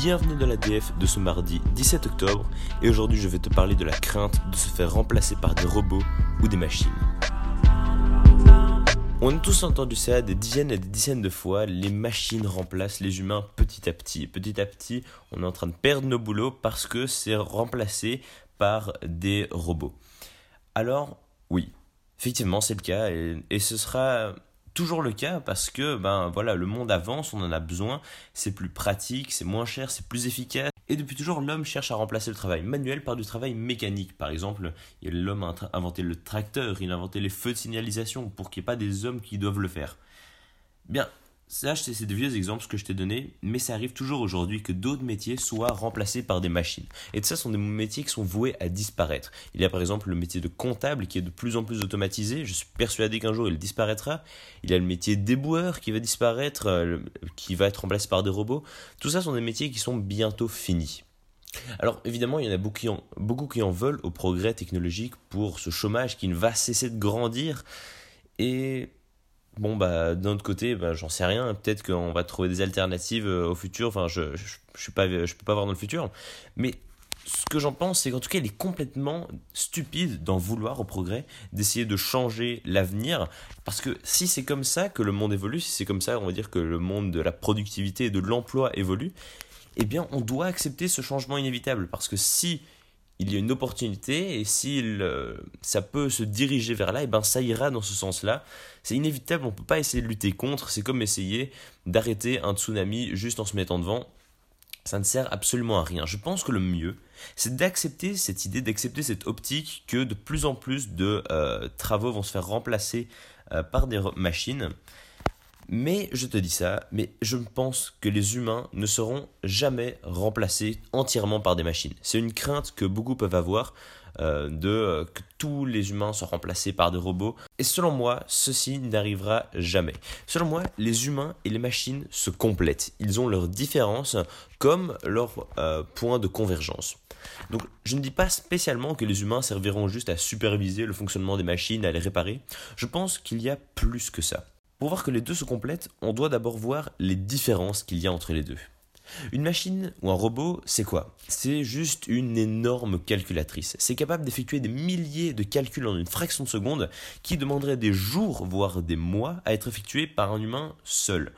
bienvenue dans la DF de ce mardi 17 octobre et aujourd'hui je vais te parler de la crainte de se faire remplacer par des robots ou des machines. On a tous entendu ça des dizaines et des dizaines de fois, les machines remplacent les humains petit à petit. Petit à petit, on est en train de perdre nos boulots parce que c'est remplacé par des robots. Alors, oui, effectivement c'est le cas et, et ce sera toujours le cas parce que ben voilà le monde avance, on en a besoin, c'est plus pratique, c'est moins cher, c'est plus efficace. Et depuis toujours, l'homme cherche à remplacer le travail manuel par du travail mécanique. Par exemple, l'homme a inventé le tracteur, il a inventé les feux de signalisation pour qu'il n'y ait pas des hommes qui doivent le faire. Bien, ça, c'est des vieux exemples que je t'ai donnés, mais ça arrive toujours aujourd'hui que d'autres métiers soient remplacés par des machines. Et ça, sont des métiers qui sont voués à disparaître. Il y a par exemple le métier de comptable qui est de plus en plus automatisé. Je suis persuadé qu'un jour il disparaîtra. Il y a le métier d'éboueur qui va disparaître, euh, qui va être remplacé par des robots. Tout ça sont des métiers qui sont bientôt finis. Alors évidemment, il y en a beaucoup qui beaucoup qui en veulent au progrès technologique pour ce chômage qui ne va cesser de grandir. Et bon bah d'un autre côté bah, j'en sais rien. Peut-être qu'on va trouver des alternatives euh, au futur. Enfin je, je, suis pas je peux pas voir dans le futur. Mais ce que j'en pense c'est qu'en tout cas il est complètement stupide d'en vouloir au progrès d'essayer de changer l'avenir. Parce que si c'est comme ça que le monde évolue si c'est comme ça on va dire que le monde de la productivité et de l'emploi évolue eh bien on doit accepter ce changement inévitable. Parce que si il y a une opportunité et si euh, ça peut se diriger vers là, et ben ça ira dans ce sens-là. C'est inévitable, on ne peut pas essayer de lutter contre. C'est comme essayer d'arrêter un tsunami juste en se mettant devant. Ça ne sert absolument à rien. Je pense que le mieux, c'est d'accepter cette idée, d'accepter cette optique que de plus en plus de euh, travaux vont se faire remplacer euh, par des machines. Mais je te dis ça, mais je pense que les humains ne seront jamais remplacés entièrement par des machines. C'est une crainte que beaucoup peuvent avoir euh, de euh, que tous les humains soient remplacés par des robots. Et selon moi, ceci n'arrivera jamais. Selon moi, les humains et les machines se complètent. Ils ont leurs différences comme leurs euh, points de convergence. Donc je ne dis pas spécialement que les humains serviront juste à superviser le fonctionnement des machines, à les réparer. Je pense qu'il y a plus que ça. Pour voir que les deux se complètent, on doit d'abord voir les différences qu'il y a entre les deux. Une machine ou un robot, c'est quoi? C'est juste une énorme calculatrice. C'est capable d'effectuer des milliers de calculs en une fraction de seconde qui demanderaient des jours, voire des mois, à être effectués par un humain seul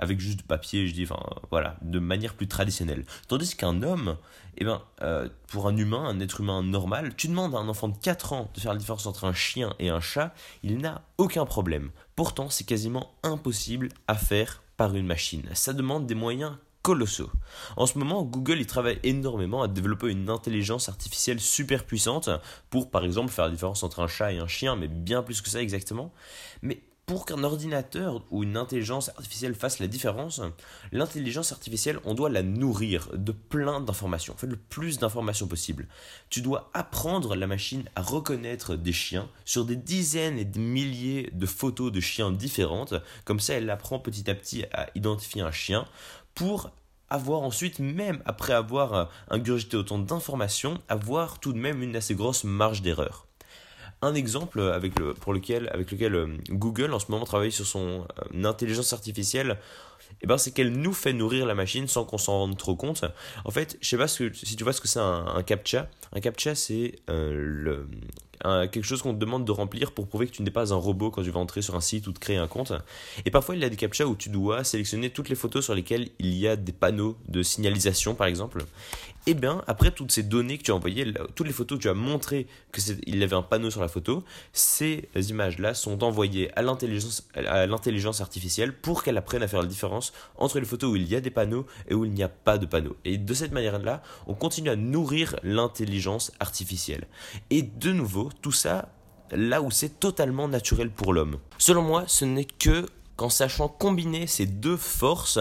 avec juste du papier, je dis, enfin voilà, de manière plus traditionnelle. Tandis qu'un homme, eh ben, euh, pour un humain, un être humain normal, tu demandes à un enfant de 4 ans de faire la différence entre un chien et un chat, il n'a aucun problème. Pourtant, c'est quasiment impossible à faire par une machine. Ça demande des moyens colossaux. En ce moment, Google y travaille énormément à développer une intelligence artificielle super puissante pour, par exemple, faire la différence entre un chat et un chien, mais bien plus que ça exactement. Mais pour qu'un ordinateur ou une intelligence artificielle fasse la différence, l'intelligence artificielle, on doit la nourrir de plein d'informations. Fais le plus d'informations possible. Tu dois apprendre la machine à reconnaître des chiens sur des dizaines et des milliers de photos de chiens différentes. Comme ça, elle apprend petit à petit à identifier un chien pour avoir ensuite, même après avoir ingurgité autant d'informations, avoir tout de même une assez grosse marge d'erreur. Un exemple avec, le, pour lequel, avec lequel euh, Google en ce moment travaille sur son euh, intelligence artificielle, eh ben, c'est qu'elle nous fait nourrir la machine sans qu'on s'en rende trop compte. En fait, je sais pas si tu vois ce que c'est un, CAPTCHA. Un CAPTCHA, c'est euh, le, quelque chose qu'on te demande de remplir pour prouver que tu n'es pas un robot quand tu vas entrer sur un site ou te créer un compte. Et parfois, il y a des CAPTCHA où tu dois sélectionner toutes les photos sur lesquelles il y a des panneaux de signalisation, par exemple. Et eh bien, après toutes ces données que tu as envoyées, toutes les photos que tu as montré qu'il y avait un panneau sur la photo, ces images-là sont envoyées à l'intelligence artificielle pour qu'elle apprenne à faire la différence entre les photos où il y a des panneaux et où il n'y a pas de panneaux. Et de cette manière-là, on continue à nourrir l'intelligence artificielle. Et de nouveau, tout ça là où c'est totalement naturel pour l'homme. Selon moi, ce n'est que qu'en sachant combiner ces deux forces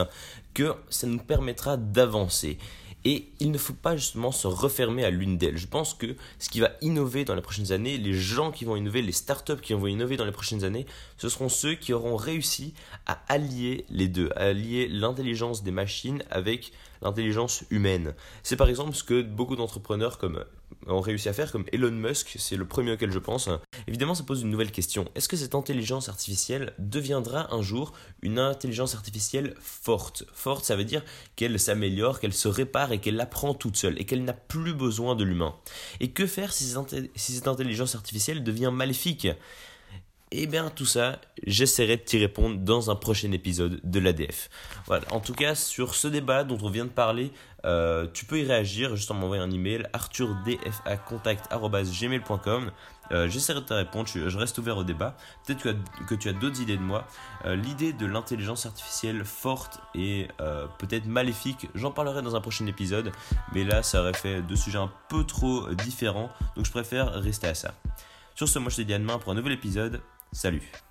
que ça nous permettra d'avancer. Et il ne faut pas justement se refermer à l'une d'elles. Je pense que ce qui va innover dans les prochaines années, les gens qui vont innover, les startups qui vont innover dans les prochaines années, ce seront ceux qui auront réussi à allier les deux, à allier l'intelligence des machines avec l'intelligence humaine. C'est par exemple ce que beaucoup d'entrepreneurs comme ont réussi à faire, comme Elon Musk, c'est le premier auquel je pense. Évidemment, ça pose une nouvelle question. Est-ce que cette intelligence artificielle deviendra un jour une intelligence artificielle forte, Forte, ça veut dire qu'elle s'améliore, qu'elle se répare et qu'elle apprend toute seule et qu'elle n'a plus besoin de l'humain. Et que faire si cette intelligence artificielle devient maléfique? Et eh bien tout ça, j'essaierai de t'y répondre dans un prochain épisode de l'ADF. Voilà. En tout cas, sur ce débat dont on vient de parler, euh, tu peux y réagir juste en m'envoyant un email arthurdfacontact.gmail.com euh, J'essaierai de te répondre, je, reste ouvert au débat. Peut-être que, tu as d'autres idées de moi. Euh, l'idée de l'intelligence artificielle forte et peut-être maléfique, j'en parlerai dans un prochain épisode. Mais là, ça aurait fait deux sujets un peu trop différents. Donc je préfère rester à ça. Sur ce, moi je te dis à demain pour un nouvel épisode. Salut